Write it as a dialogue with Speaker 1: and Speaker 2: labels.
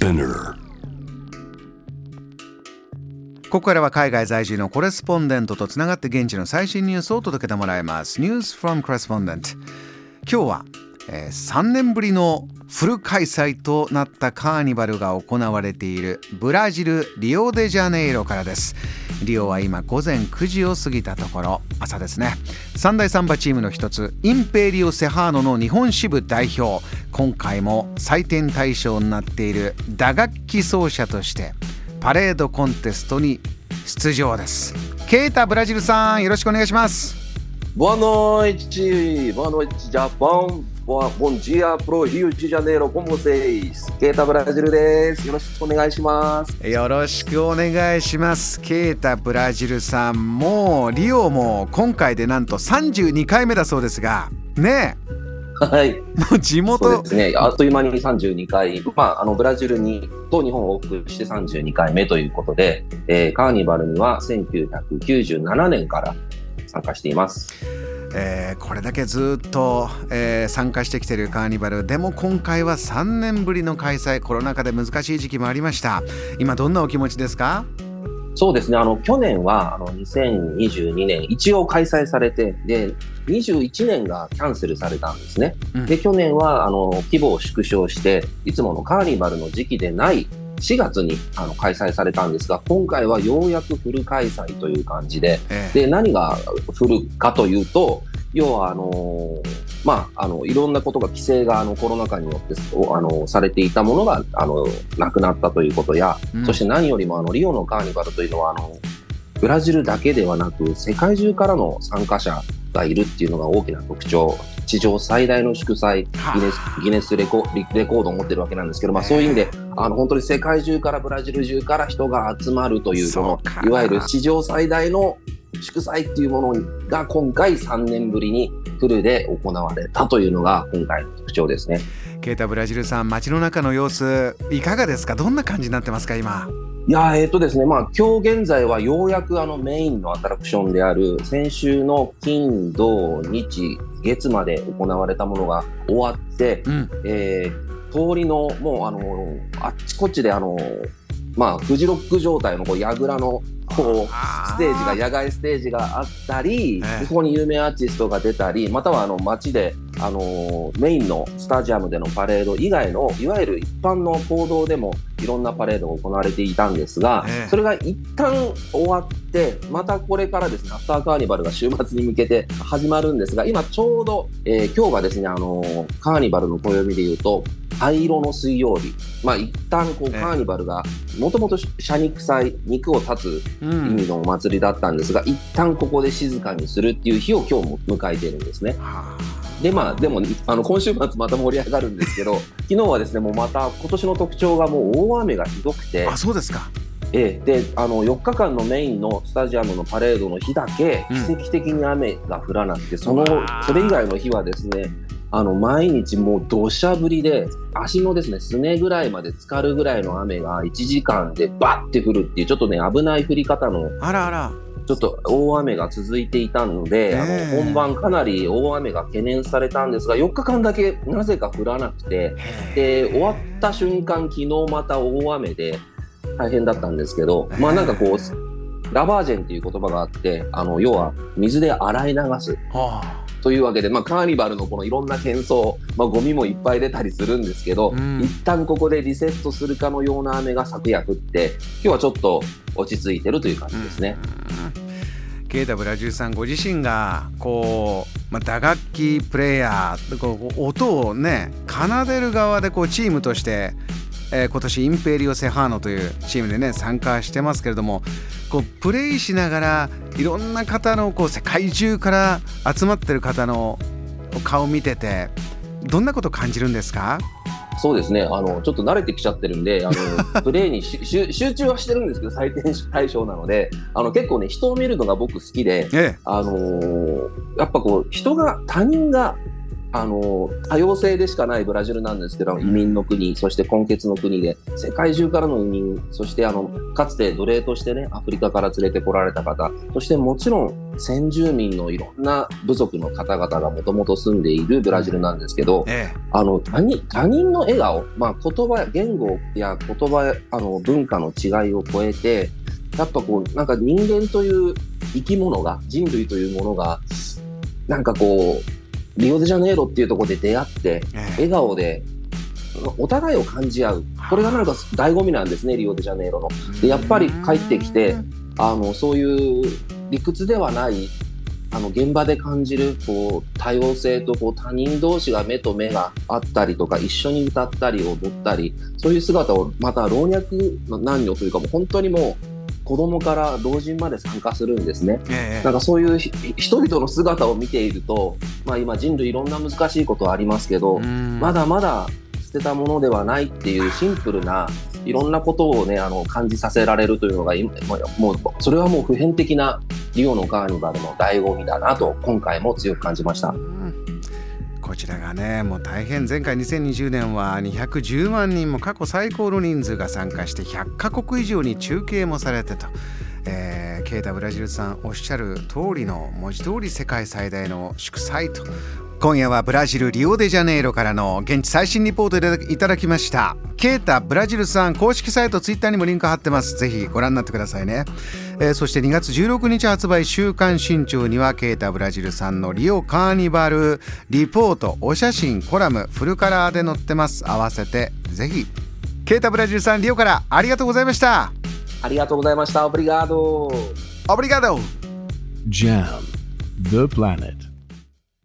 Speaker 1: Spinner
Speaker 2: ここからは海外在住のコレスポンデントとつながって現地の最新ニュースを届けてもらいます。News from Correspondent 今日は、えー3年ぶりのフル開催となったカーニバルが行われているブラジルリオデジャネイロからです。リオは今午前9時を過ぎたところ朝ですね。三大サンバチームの一つインペリオ・セハーノの日本支部代表。今回も採点対象になっている打楽器奏者としてパレードコンテストに出場です。ケイタブラジルさんよろしくお願いします。
Speaker 3: Boa noite, boa noite Japão, boa, bom dia pro Rio de Janeiro, como vocês? ケータブラジルです。よろしくお願いします。
Speaker 2: よろしくお願いしますケイタブラジルさんもうリオも今回でなんと32回目だそうですがね
Speaker 3: はい、
Speaker 2: えもう地元
Speaker 3: ですね。あっという間に32回、まあ、あのブラジルにと日本を往復して32回目ということで、えーカーニバルには1997年から参加しています。
Speaker 2: えーこれだけずっと、えー参加してきてるカーニバル。でも今回は3年ぶりの開催。コロナ禍で難しい時期もありました。今どんなお気持ちですか？
Speaker 3: そうですね。あの、去年は、あの、2022年、一応開催されて、で、21年がキャンセルされたんですね。
Speaker 2: うん。
Speaker 3: で、去年は、あの、規模を縮小して、いつものカーニバルの時期でない4月にあの開催されたんですが、今回はようやくフル開催という感じで、
Speaker 2: えー
Speaker 3: で、何がフルかというと、要は、あのまあ、あの、いろんなことが規制が、あの、コロナ禍によって、おあの、されていたものが、あの、なくなったということや、
Speaker 2: うん。
Speaker 3: そして何よりもあのリオのカーニバルというのはあのブラジルだけではなく世界中からの参加者がいるっていうのが大きな特徴。地上最大の祝祭
Speaker 2: はあ
Speaker 3: ギネスギネスレコリレコードを持ってるわけなんですけど、まあ、そういう意味であの本当に世界中からブラジル中から人が集まるというこの
Speaker 2: そうか。
Speaker 3: いわゆる史上最大の祝祭っていうものが今回3年ぶりにフルで行われたというのが今回の特徴ですね。
Speaker 2: ケイタブラジルさん街の中の様子いかがですか？どんな感じになってますか今？
Speaker 3: いやーえっ、とですね、まあ、今日現在はようやくあのメインのアトラクションである先週の金、土、日、月まで行われたものが終わって、
Speaker 2: うん。
Speaker 3: えー通りのもうあのあっちこっちであのまあフジロック状態のこう櫓のこうステージが野外ステージがあったり、
Speaker 2: ええ。
Speaker 3: そこに有名アーティストが出たりまたはあの街で、あのーメインのスタジアムでのパレード以外のいわゆる一般の行動でもいろんなパレードが行われていたんですが、
Speaker 2: ええ。
Speaker 3: それが一旦終わってまたこれからですねアフターカーニバルが週末に向けて始まるんですが今ちょうど、えー今日がですね、あのーカーニバルの暦で言うと灰色の水曜日。まあ一旦こう
Speaker 2: ええ。
Speaker 3: カーニバルがもともと謝肉祭肉を断つ
Speaker 2: う
Speaker 3: 意味
Speaker 2: ん
Speaker 3: のお祭りだったんですが、一旦ここで静かにするっていう日を今日も迎えているんですね。
Speaker 2: は
Speaker 3: で、まあ、でも、あの、今週末また盛り上がるんですけど、昨日はですね、もうまた今年の特徴がもう大雨がひどくて
Speaker 2: あ、あそうですか。
Speaker 3: ええで、あの、4日間のメインのスタジアムのパレードの日だけ、
Speaker 2: うん。
Speaker 3: 奇跡的に雨が降らなくて、その
Speaker 2: うわー、
Speaker 3: それ以外の日はですね、あの、毎日もう土砂降りで、足のですね、すねぐらいまで浸かるぐらいの雨が1時間でバッて降るっていう、ちょっとね、危ない降り方の
Speaker 2: あらあら
Speaker 3: ちょっと大雨が続いていたので、
Speaker 2: ええ。
Speaker 3: あの本番かなり大雨が懸念されたんですが、4日間だけなぜか降らなくて、で、終わった瞬間、昨日また大雨で大変だったんですけど、まあなんかこう、ラバージェンっていう言葉があって、あの、要は水で洗い流す。
Speaker 2: はあ。
Speaker 3: というわけで、まあカーニバルのこのいろんな喧騒、まあゴミもいっぱい出たりするんですけど、
Speaker 2: うん。
Speaker 3: 一旦ここでリセットするかのような雨が昨夜降って、今日はちょっと落ち着いてるという感じですね。
Speaker 2: うんケイタブラジルさんご自身がこう、まあ、打楽器プレイヤーこう音をね奏でる側でこうチームとして、えー今年インペリオ・セハーノというチームでね参加してますけれどもこうプレイしながらいろんな方のこう世界中から集まってる方の顔を見ててどんなことを感じるんですか？
Speaker 3: そうですね、あのちょっと慣れてきちゃってるんで、あの プレーにし集集中はしてるんですけど、採点対象なので、あの結構ね、人を見るのが僕好きで、
Speaker 2: え。
Speaker 3: あのーやっぱこう、人が、他人があの多様性でしかないブラジルなんですけど移民の国そして根血の国で世界中からの移民そしてあのかつて奴隷としてねアフリカから連れてこられた方そしてもちろん先住民のいろんな部族の方々がもともと住んでいるブラジルなんですけど、ええ、あの他人他人の笑顔、まあ、言葉言語や言葉あの文化の違いを超えてやっぱこうなんか人間という生き物が人類というものがなんかこうリオデジャネイロっていうところで出会って、笑顔でお互いを感じ合う。これがなんか醍醐味なんですねリオデジャネイロの。でやっぱり帰ってきてあのそういう理屈ではないあの現場で感じるこう多様性とこう他人同士が目と目があったりとか一緒に歌ったり踊ったりそういう姿をまた老若男女というかもう本当にもう子供から老人まで参加するんですね。えなんかそういう人々の姿を見ていると、まあ、今人類いろんな難しいことはありますけど、まだまだ捨てたものではないっていうシンプルないろんなことをねあの感じさせられるというのが今もうそれはもう普遍的なリオのカーニバルの醍醐味だなと今回も強く感じました。
Speaker 2: ちらがねもう大変前回2020年は210万人も過去最高の人数が参加して100カ国以上に中継もされてと。えー、ケータブラジルさんおっしゃる通りの文字通り世界最大の祝祭と今夜はブラジルリオデジャネイロからの現地最新リポートでいただきました。ケータブラジルさん公式サイトツイッターにもリンク貼ってます。ぜひご覧になってくださいね。えー、そして2月16日発売週刊新潮にはケータブラジルさんのリオカーニバルリポートお写真コラムフルカラーで載ってます。合わせてぜひ。ケータブラジルさんリオからありがとうございました。
Speaker 3: ありがとうございました。オブリガード。
Speaker 2: オブリガード。
Speaker 1: JAM The Planet